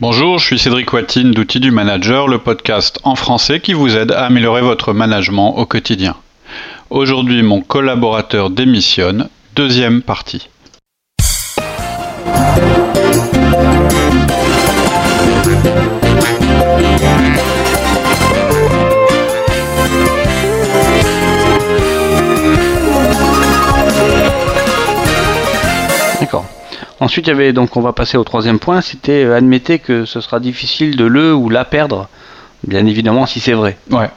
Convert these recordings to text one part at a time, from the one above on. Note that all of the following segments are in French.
Bonjour, je suis Cédric Watine d'Outils du Manager, le podcast en français qui vous aide à améliorer votre management au quotidien. Aujourd'hui, mon collaborateur démissionne, deuxième partie. Ensuite, il y avait donc, on va passer au troisième point, c'était euh, admettez que ce sera difficile de le ou la perdre, bien évidemment si c'est vrai. Ouais.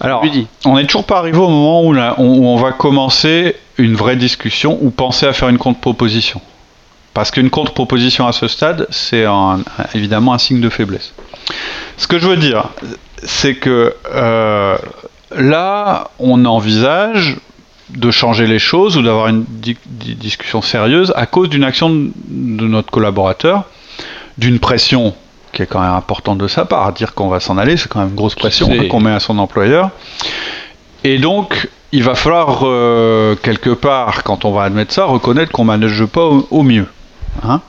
Alors, on n'est toujours pas arrivé au moment où, où on va commencer une vraie discussion ou penser à faire une contre-proposition. Parce qu'une contre-proposition à ce stade, c'est évidemment un signe de faiblesse. Ce que je veux dire, c'est que euh, là, on envisage de changer les choses ou d'avoir une di- di- discussion sérieuse à cause d'une action de notre collaborateur, d'une pression qui est quand même importante de sa part. À dire qu'on va s'en aller, c'est quand même une grosse pression hein, qu'on met à son employeur. Et donc, il va falloir, euh, quelque part, quand on va admettre ça, reconnaître qu'on ne manage pas au, au mieux. Hein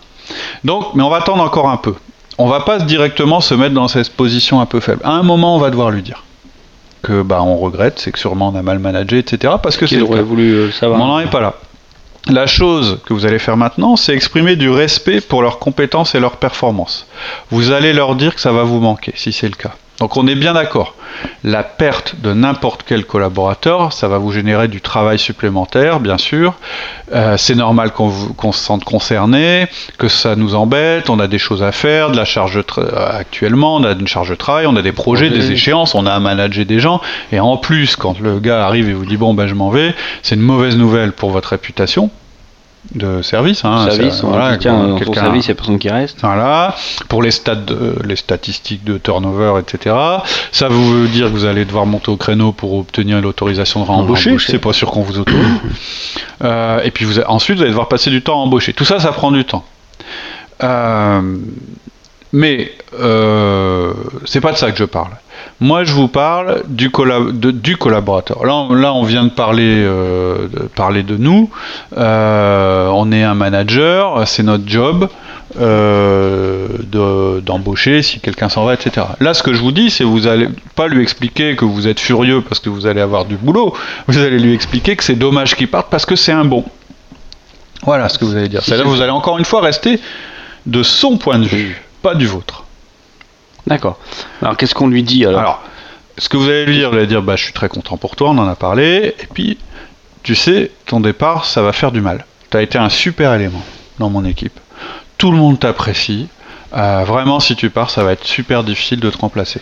donc, mais on va attendre encore un peu. On va pas directement se mettre dans cette position un peu faible. À un moment, on va devoir lui dire que bah on regrette, c'est que sûrement on a mal managé, etc. Parce que c'est aurait voulu euh, savoir. on n'en est pas là. La chose que vous allez faire maintenant, c'est exprimer du respect pour leurs compétences et leurs performances. Vous allez leur dire que ça va vous manquer, si c'est le cas. Donc on est bien d'accord. La perte de n'importe quel collaborateur, ça va vous générer du travail supplémentaire, bien sûr. Euh, c'est normal qu'on se sente concerné, que ça nous embête, on a des choses à faire, de la charge de euh, actuellement, on a une charge de travail, on a des projets, Projet. des échéances, on a à manager des gens. Et en plus, quand le gars arrive et vous dit bon ben je m'en vais, c'est une mauvaise nouvelle pour votre réputation de service. Hein, service, Ça- on voilà, dans ton quelqu'un- service, il n'y a personne qui reste. voilà, pour les, stats de- les statistiques de turnover, etc. Ça veut dire que vous allez devoir monter au créneau pour obtenir l'autorisation de réembaucher. C'est pas sûr qu'on vous autorise. Euh, et puis vous, ensuite, vous allez devoir passer du temps à embaucher. Tout ça, ça prend du temps. Euh, mais euh, c'est pas de ça que je parle. Moi, je vous parle du, colla- de- du collaborateur. Là, on, là, on vient de parler, euh, de, parler de nous. Euh, on est un manager, c'est notre job euh, de- d'embaucher si quelqu'un s'en va, etc. Là, ce que je vous dis, c'est vous allez pas lui expliquer que vous êtes furieux parce que vous allez avoir du boulot. Vous allez lui expliquer que c'est dommage qu'il parte parce que c'est un bon. Voilà ce que vous allez dire. C'est-à-dire que vous allez encore une fois rester de son point de vue, pas du vôtre. D'accord. Alors qu'est-ce qu'on lui dit alors, Alors, ce que vous allez lui dire, vous allez dire bah, Je suis très content pour toi, on en a parlé, et puis, tu sais, ton départ, ça va faire du mal. Tu as été un super élément dans mon équipe. Tout le monde t'apprécie. Euh, vraiment, si tu pars, ça va être super difficile de te remplacer.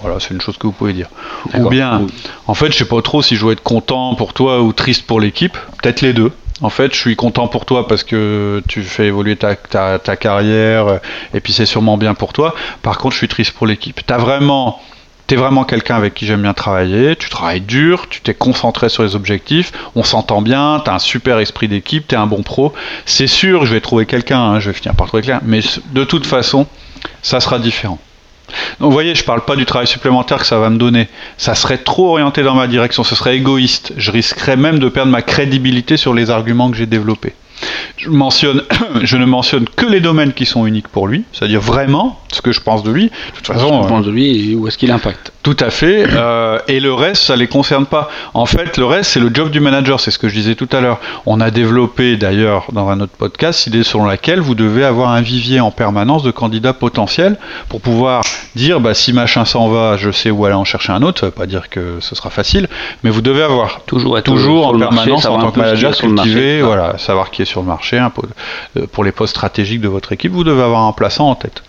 Voilà, c'est une chose que vous pouvez dire. Ou bien, Oui. en fait, je sais pas trop si je dois être content pour toi ou triste pour l'équipe. Peut-être les deux. En fait, je suis content pour toi parce que tu fais évoluer ta, ta, ta carrière et puis c'est sûrement bien pour toi. Par contre, je suis triste pour l'équipe. T'as vraiment, t'es vraiment quelqu'un avec qui j'aime bien travailler. Tu travailles dur, tu t'es concentré sur les objectifs. On s'entend bien. T'as un super esprit d'équipe. T'es un bon pro. C'est sûr, je vais trouver quelqu'un. hein, je vais finir par trouver quelqu'un. Mais de toute façon, ça sera différent. Donc vous voyez, je parle pas du travail supplémentaire que ça va me donner. Ça serait trop orienté dans ma direction, ce serait égoïste. Je risquerais même de perdre ma crédibilité sur les arguments que j'ai développés. Je, mentionne, je ne mentionne que les domaines qui sont uniques pour lui, c'est-à-dire vraiment ce que je pense de lui. De toute façon, Je pense de lui et où est-ce qu'il impacte tout à fait. euh, et le reste, ça les concerne pas. En fait, le reste, c'est le job du manager. C'est ce que je disais tout à l'heure. On a développé d'ailleurs dans un autre podcast l'idée selon laquelle vous devez avoir un vivier en permanence de candidats potentiels pour pouvoir dire bah, si machin s'en va, je sais où aller en chercher un autre. Ça veut pas dire que ce sera facile, mais vous devez avoir Toujours en marché, permanence en tant que manager cultiver, voilà, savoir qui est sur le marché. peu, euh, pour les postes stratégiques de votre équipe, vous devez avoir un plaçant en tête.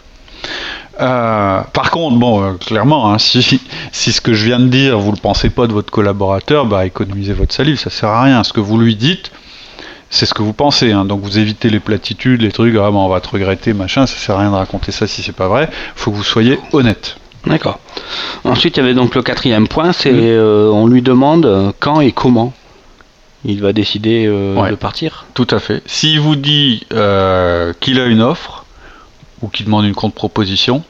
Euh, par contre, bon, euh, clairement, hein, si, si ce que je viens de dire, vous ne le pensez pas de votre collaborateur, bah, économisez votre salive, ça sert à rien. Ce que vous lui dites, c'est ce que vous pensez. hein. Donc vous évitez les platitudes, les trucs, ah, on va te regretter, machin, ça sert à rien de raconter ça si c'est pas vrai. faut que vous soyez honnête. D'accord. Ensuite, il y avait donc le quatrième point, c'est on lui demande quand et comment il va décider euh, Ouais. de partir. Tout à fait. S'il vous dit euh, qu'il a une offre ou qu'il demande une contre-proposition,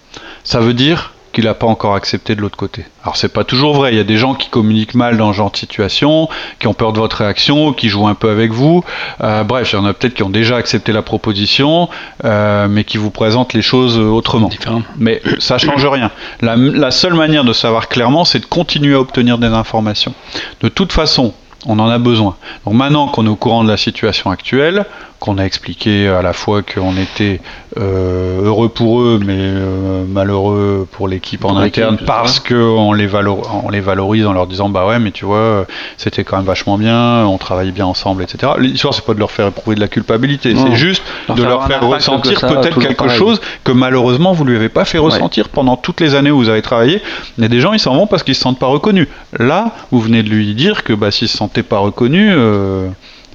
ça veut dire qu'il n'a pas encore accepté de l'autre côté. Alors c'est pas toujours vrai, il y a des gens qui communiquent mal dans ce genre de situation, qui ont peur de votre réaction, qui jouent un peu avec vous. Euh, bref, il y en a peut-être qui ont déjà accepté la proposition, euh, mais qui vous présentent les choses autrement. Mais ça change rien. La, la seule manière de savoir clairement, c'est de continuer à obtenir des informations. De toute façon, on en a besoin. Donc maintenant qu'on est au courant de la situation actuelle, qu'on a expliqué à la fois qu'on était euh, heureux pour eux, mais euh, malheureux pour l'équipe en interne, parce qu'on les, on les valorise en leur disant bah ouais, mais tu vois, c'était quand même vachement bien, on travaillait bien ensemble, etc. L'histoire, c'est pas de leur faire éprouver de la culpabilité, c'est juste de leur faire ressentir peut-être quelque chose que malheureusement vous lui avez pas fait ressentir pendant toutes les années où vous avez travaillé. Il y a des gens, ils s'en vont parce qu'ils se sentent pas reconnus. Là, vous venez de lui dire que bah, s'il se sentait pas reconnu, euh,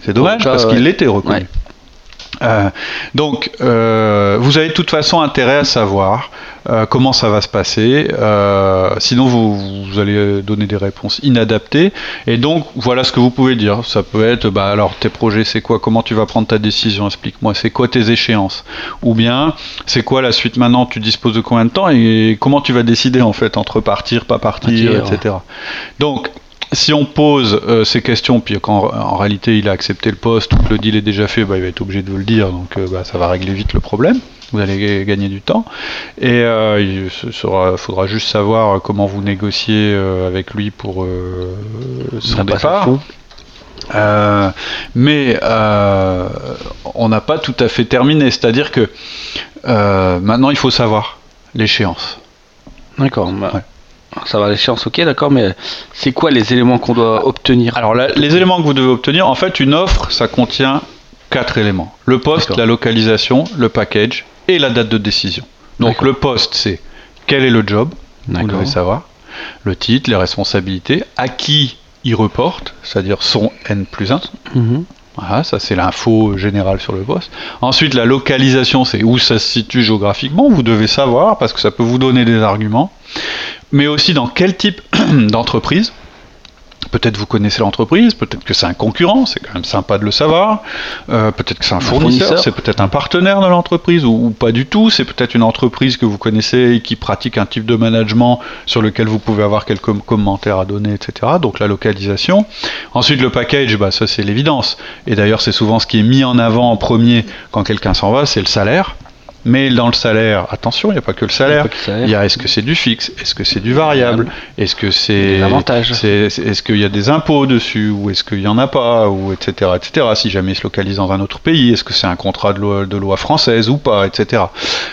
c'est dommage parce qu'il l'était reconnu. Euh, donc, euh, vous avez de toute façon intérêt à savoir euh, comment ça va se passer. sinon, vous, allez donner des réponses inadaptées. Et donc, voilà ce que vous pouvez dire. Ça peut être, bah alors, tes projets, c'est quoi? Comment tu vas prendre ta décision? Explique-moi. C'est quoi tes échéances? Ou bien, c'est quoi la suite? Maintenant Tu disposes de combien de temps? Et comment tu vas décider en fait entre partir, pas partir, etc. Donc, si on pose euh, ces questions, puis qu'en en réalité il a accepté le poste ou que le deal est déjà fait, bah, il va être obligé de vous le dire, donc euh, bah, ça va régler vite le problème. Vous allez gagner du temps. Et euh, il faudra juste savoir comment vous négociez avec lui pour son départ. mais on n'a pas tout à fait terminé. C'est-à-dire que maintenant il faut savoir l'échéance. D'accord. Bah, ça va l'échéance, ok, d'accord, mais c'est quoi les éléments qu'on doit obtenir? Alors, les éléments que vous devez obtenir, en fait, une offre, ça contient quatre éléments le poste, la localisation, le package et la date de décision. Donc, le poste, c'est quel est le job Vous devez savoir. Le titre, les responsabilités, à qui il reporte, c'est-à-dire son N plus 1. Mhm. Voilà, ça c'est l'info générale sur le poste. Ensuite, la localisation, c'est où ça se situe géographiquement. Vous devez savoir parce que ça peut vous donner des arguments mais aussi dans quel type d'entreprise. Peut-être vous connaissez l'entreprise, peut-être que c'est un concurrent, c'est quand même sympa de le savoir. Euh, peut-être que c'est un, fournisseur, c'est peut-être un partenaire de l'entreprise ou, pas du tout. C'est peut-être une entreprise que vous connaissez et qui pratique un type de management sur lequel vous pouvez avoir quelques commentaires à donner, etc. Donc la localisation. Ensuite le package, bah, ça c'est l'évidence. Et d'ailleurs c'est souvent ce qui est mis en avant en premier quand quelqu'un s'en va, c'est le salaire. Mais dans le salaire, attention, il n'y a pas que le salaire. Il y a est-ce que c'est du fixe, est-ce que c'est du variable, est-ce que c'est l'avantage, est-ce qu'il y a des impôts dessus ou est-ce qu'il n'y en a pas ou etc etc. Si jamais il se localise dans un autre pays, est-ce que c'est un contrat de loi, de loi française ou pas, etc.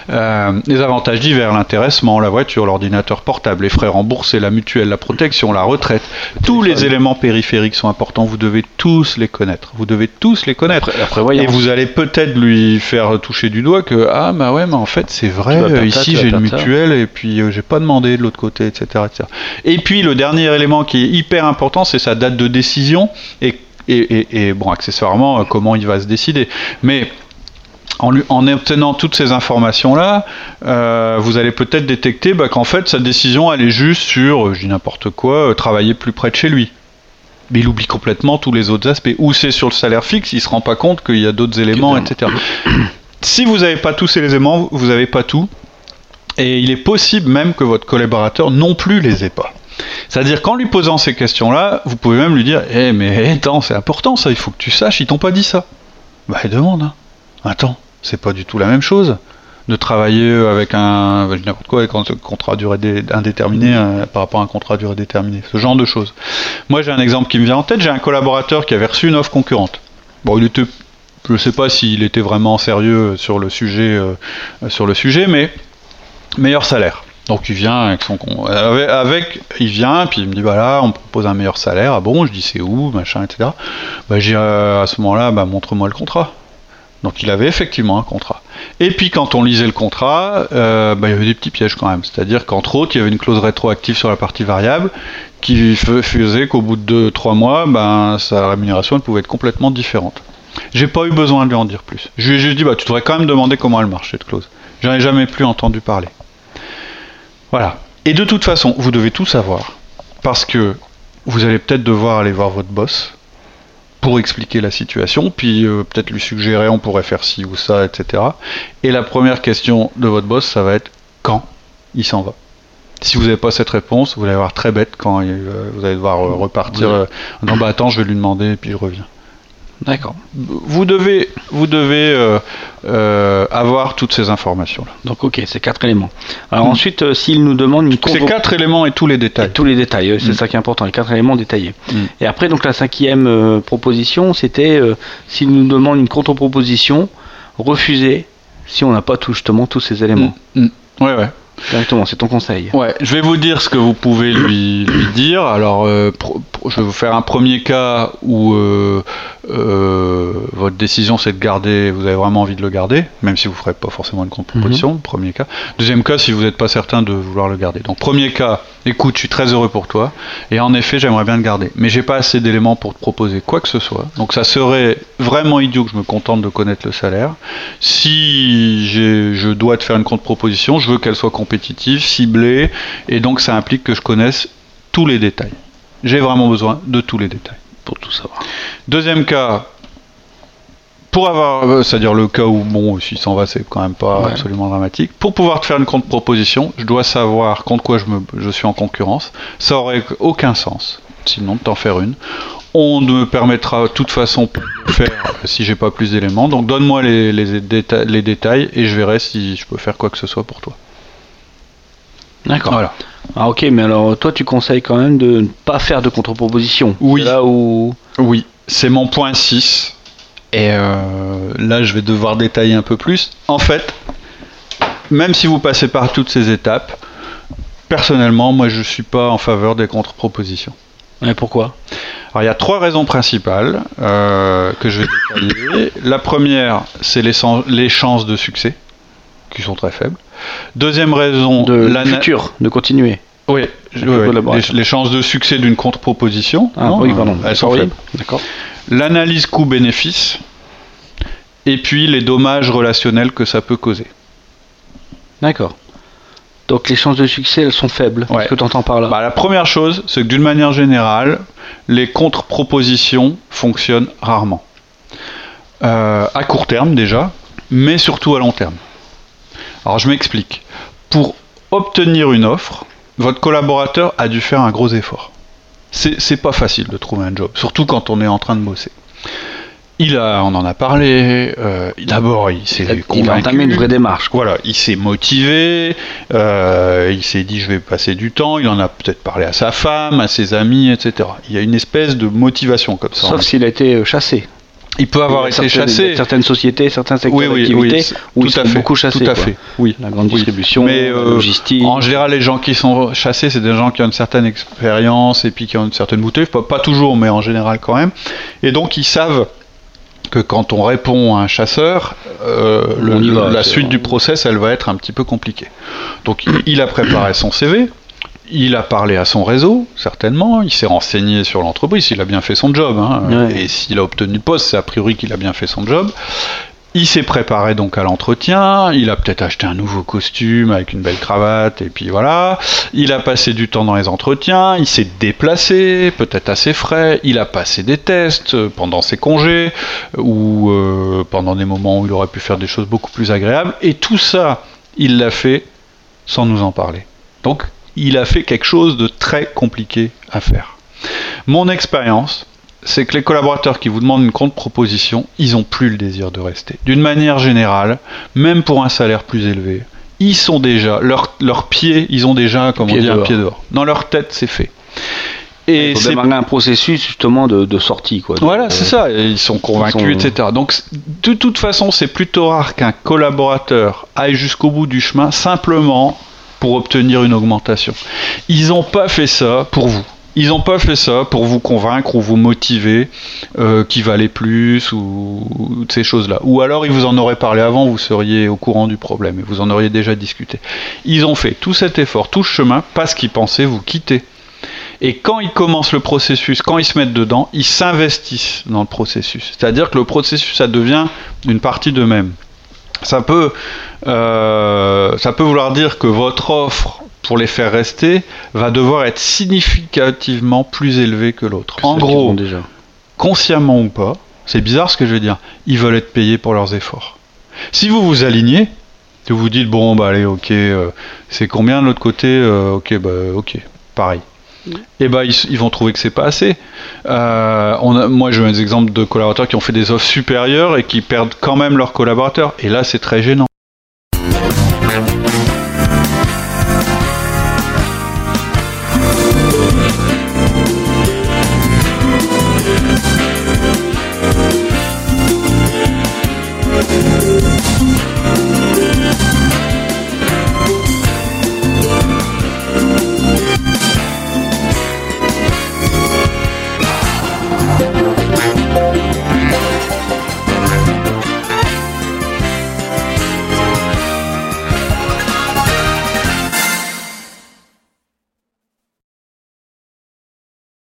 Euh, les avantages divers, l'intéressement, la voiture, l'ordinateur portable, les frais remboursés, la mutuelle, la protection, la retraite, tous les éléments périphériques sont importants. Vous devez tous les connaître. Vous devez tous les connaître. Et vous allez peut-être lui faire toucher du doigt que ah bah ouais, mais en fait, c'est vrai, euh, ici j'ai une mutuelle et puis euh, j'ai pas demandé de l'autre côté, etc., Et puis le dernier élément qui est hyper important, c'est sa date de décision et, et, bon, accessoirement, euh, comment il va se décider. Mais en, en, obtenant toutes ces informations-là, vous allez peut-être détecter bah, qu'en fait sa décision elle est juste sur, je dis n'importe quoi, travailler plus près de chez lui. Mais il oublie complètement tous les autres aspects. Ou c'est sur le salaire fixe, il se rend pas compte qu'il y a d'autres éléments, etc si vous n'avez pas tous ces éléments, vous n'avez pas tout. Et il est possible même que votre collaborateur non plus les ait pas. C'est-à-dire qu'en lui posant ces questions-là, vous pouvez même lui dire Eh, mais attends, c'est important ça, il faut que tu saches, ils t'ont pas dit ça. Bah, il demande. Hein. Attends, c'est pas du tout la même chose de travailler avec un contrat durée indéterminé euh, par rapport à un contrat durée déterminée ce genre de choses moi j'ai un exemple qui me vient en tête j'ai un collaborateur qui avait reçu une offre concurrente bon il était je ne sais pas s'il était vraiment sérieux sur le sujet, euh, sur le sujet, mais meilleur salaire. Donc il vient avec son il vient puis il me dit voilà on propose un meilleur salaire. Ah bon? Je dis c'est où? Machin etc bah j'ai euh, à ce moment-là bah montre-moi le contrat. Donc il avait effectivement un contrat. Et puis quand on lisait le contrat euh, bah, il y avait des petits pièges quand même. C'est-à-dire qu'entre autres il y avait une clause rétroactive sur la partie variable qui faisait qu'au bout de 2-3 mois ben sa rémunération pouvait être complètement différente j'ai pas eu besoin de lui en dire plus. Je lui ai juste dit, bah, tu devrais quand même demander comment elle marche, cette clause. J'en ai jamais plus entendu parler. Voilà. Et de toute façon, vous devez tout savoir. Parce que vous allez peut-être devoir aller voir votre boss pour expliquer la situation, puis euh, peut-être lui suggérer on pourrait faire ci ou ça, etc. Et la première question de votre boss, ça va être quand il s'en va? Si vous n'avez pas cette réponse, vous allez avoir très bête quand euh, vous allez devoir euh, repartir. euh, non, bah attends, je vais lui demander et puis je reviens. D'accord. Vous devez, vous devez euh, euh, avoir toutes ces informations-là. Donc ok, c'est quatre éléments. Alors Mm. ensuite, euh, s'il nous demande une C'est convo- quatre éléments et tous les détails. Et tous les détails, c'est Mm. ça qui est important, les quatre éléments détaillés. Mm. Et après, donc la cinquième proposition, c'était s'il nous demande une contre-proposition, refuser si on n'a pas tout, justement tous ces éléments. Ouais, ouais. Directement, c'est ton conseil. Ouais, je vais vous dire ce que vous pouvez lui, lui dire. Alors, euh, pro- pro- je vais vous faire un premier cas où euh, euh, votre décision c'est de garder, vous avez vraiment envie de le garder, même si vous ne ferez pas forcément une contre-proposition. Premier cas. Deuxième cas, si vous n'êtes pas certain de vouloir le garder. Donc, premier cas, écoute, je suis très heureux pour toi, et en effet, j'aimerais bien le garder, mais j'ai pas assez d'éléments pour te proposer quoi que ce soit. Donc, ça serait vraiment idiot que je me contente de connaître le salaire. Si je dois te faire une contre-proposition, je veux qu'elle soit compétitive, ciblée, et donc ça implique que je connaisse tous les détails. J'ai vraiment besoin de tous les détails. Pour tout savoir. Deuxième cas, pour avoir, euh, c'est-à-dire le cas où, bon, s'il s'en va, c'est quand même pas Ouais. absolument dramatique. Pour pouvoir te faire une contre-proposition, je dois savoir contre quoi je, me, je suis en concurrence. Ça aurait aucun sens, sinon, de t'en faire une. On ne me permettra de toute façon de le faire si j'ai pas plus d'éléments. Donc donne-moi les, les, déta- les détails et je verrai si je peux faire quoi que ce soit pour toi. D'accord. Voilà. Ah ok, mais alors toi tu conseilles quand même de ne pas faire de contre-proposition. Oui. C'est Là où... Oui, c'est mon point 6. Et euh, là, je vais devoir détailler un peu plus. En fait, même si vous passez par toutes ces étapes, personnellement, moi, je ne suis pas en faveur des contre-propositions. Ouais, pourquoi? Alors, il y a trois raisons principales euh, que je vais détailler. La première, c'est les chances de succès, qui sont très faibles. Deuxième raison, De l'ana- futur, de continuer. Oui, la ouais, les, chances de succès d'une contre-proposition, Ah non, oui, pardon. elles sont Oui. faibles. D'accord. l'analyse coût-bénéfice, et puis les dommages relationnels que ça peut causer. D'accord. Donc les chances de succès, elles sont faibles. Ouais. Qu'est-ce que tu entends par là? Bah, la première chose, c'est que d'une manière générale, les contre-propositions fonctionnent rarement. Euh, à court terme déjà, mais surtout à long terme. Alors je m'explique. Pour obtenir une offre, votre collaborateur a dû faire un gros effort. C'est pas facile de trouver un job, surtout quand on est en train de bosser. Il a, on en a parlé. euh, D'abord, il s'est a- Il a convaincu. entamé une vraie démarche. quoi. Voilà, il s'est motivé, euh, il s'est dit je vais passer du temps, il en a peut-être parlé à sa femme, à ses amis, etc. Il y a une espèce de motivation comme ça. Sauf s'il a été chassé. Il peut avoir Il été certaines- chassé. Certaines sociétés, certains secteurs Oui, oui, d'activité oui, où tout ils à sont fait, beaucoup chassés. tout à quoi. fait. Oui. La grande distribution, Mais, la euh, logistique. En général, les gens qui sont chassés, c'est des gens qui ont une certaine expérience et puis qui ont une certaine bouteille. Pas, pas toujours, mais en général quand même. Et donc, ils savent que quand on répond à un chasseur, euh, le- va, la suite du process, elle va être un petit peu compliquée. Donc, il a préparé son CV. Il a parlé à son réseau, certainement. Il s'est renseigné sur l'entreprise. Il a bien fait son job. hein. Ouais. Et s'il a obtenu le poste, c'est a priori qu'il a bien fait son job. Il s'est préparé donc à l'entretien, il a peut-être acheté un nouveau costume avec une belle cravate, et puis voilà. Il a passé du temps dans les entretiens, il s'est déplacé, peut-être assez frais, il a passé des tests euh, pendant ses congés, ou euh, pendant des moments où il aurait pu faire des choses beaucoup plus agréables, et tout ça, il l'a fait sans nous en parler. Donc, il a fait quelque chose de très compliqué à faire. Mon expérience, c'est que les collaborateurs qui vous demandent une contre-proposition, ils n'ont plus le désir de rester. D'une manière générale, même pour un salaire plus élevé, ils sont déjà, leurs leurs pieds, ils ont déjà, comment Pied dire, un dehors. pied dehors. Dans leur tête, c'est fait. Et Il faut c'est démarrer un processus justement de, de sortie. Quoi. voilà, c'est ça. et Ils sont convaincus, Ils sont- etc. Donc, de toute façon, c'est plutôt rare qu'un collaborateur aille jusqu'au bout du chemin simplement pour obtenir une augmentation. Ils n'ont pas fait ça pour vous. Ils n'ont pas fait ça pour vous convaincre ou vous motiver euh, qu'il valait plus ou, ou ces choses-là. Ou alors ils vous en auraient parlé avant, vous seriez au courant du problème et vous en auriez déjà discuté. Ils ont fait tout cet effort, tout ce chemin parce qu'ils pensaient vous quitter. Et quand ils commencent le processus, quand ils se mettent dedans, ils s'investissent dans le processus. C'est-à-dire que le processus, ça devient une partie d'eux-mêmes. Ça peut, euh, ça peut vouloir dire que votre offre pour les faire rester va devoir être significativement plus élevée que l'autre. En gros, déjà. consciemment ou pas, c'est bizarre ce que je veux dire, ils veulent être payés pour leurs efforts. Si vous vous alignez, Vous vous dites, bon, bah allez, ok, euh, c'est combien de l'autre côté euh, Ok, bah ok, pareil. Et eh bah ils, vont trouver que c'est pas assez. Euh, on a, moi, j'ai des exemples de collaborateurs qui ont fait des offres supérieures et qui perdent quand même leurs collaborateurs. Et là, c'est très gênant.